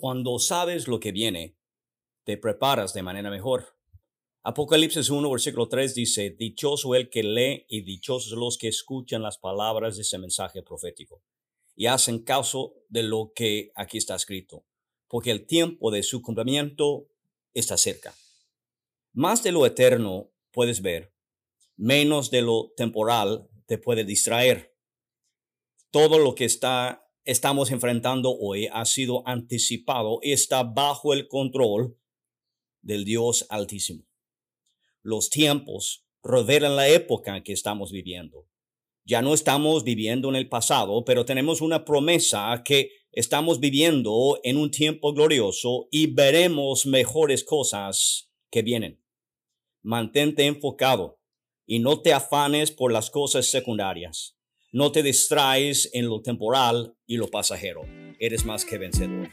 Cuando sabes lo que viene, te preparas de manera mejor. Apocalipsis 1, versículo 3 dice, Dichoso el que lee y dichosos los que escuchan las palabras de ese mensaje profético y hacen caso de lo que aquí está escrito, porque el tiempo de su cumplimiento está cerca. Más de lo eterno puedes ver, menos de lo temporal te puede distraer. Todo lo que está estamos enfrentando hoy ha sido anticipado y está bajo el control del Dios Altísimo. Los tiempos revelan la época que estamos viviendo. Ya no estamos viviendo en el pasado, pero tenemos una promesa que estamos viviendo en un tiempo glorioso y veremos mejores cosas que vienen. Mantente enfocado y no te afanes por las cosas secundarias. No te distraes en lo temporal y lo pasajero. Eres más que vencedor.